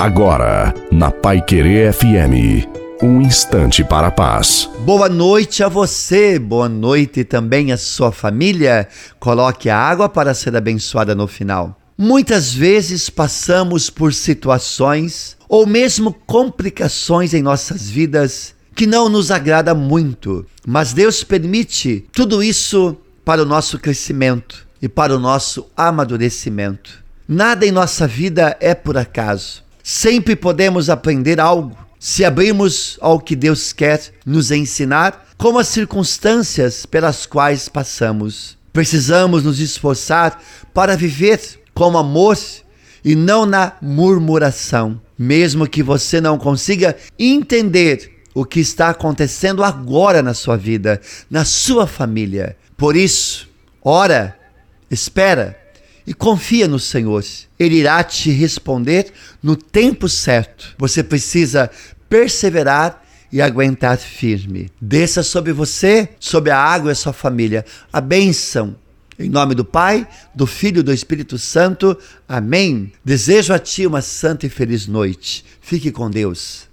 Agora, na Pai Querer FM, um instante para a paz. Boa noite a você, boa noite também à sua família. Coloque a água para ser abençoada no final. Muitas vezes passamos por situações ou mesmo complicações em nossas vidas que não nos agrada muito, mas Deus permite tudo isso para o nosso crescimento e para o nosso amadurecimento. Nada em nossa vida é por acaso. Sempre podemos aprender algo se abrirmos ao que Deus quer nos ensinar, como as circunstâncias pelas quais passamos. Precisamos nos esforçar para viver com amor e não na murmuração. Mesmo que você não consiga entender o que está acontecendo agora na sua vida, na sua família. Por isso, ora, espera e confia no Senhor. Ele irá te responder no tempo certo. Você precisa perseverar e aguentar firme. Desça sobre você, sobre a água e a sua família, a bênção em nome do Pai, do Filho e do Espírito Santo. Amém. Desejo a ti uma santa e feliz noite. Fique com Deus.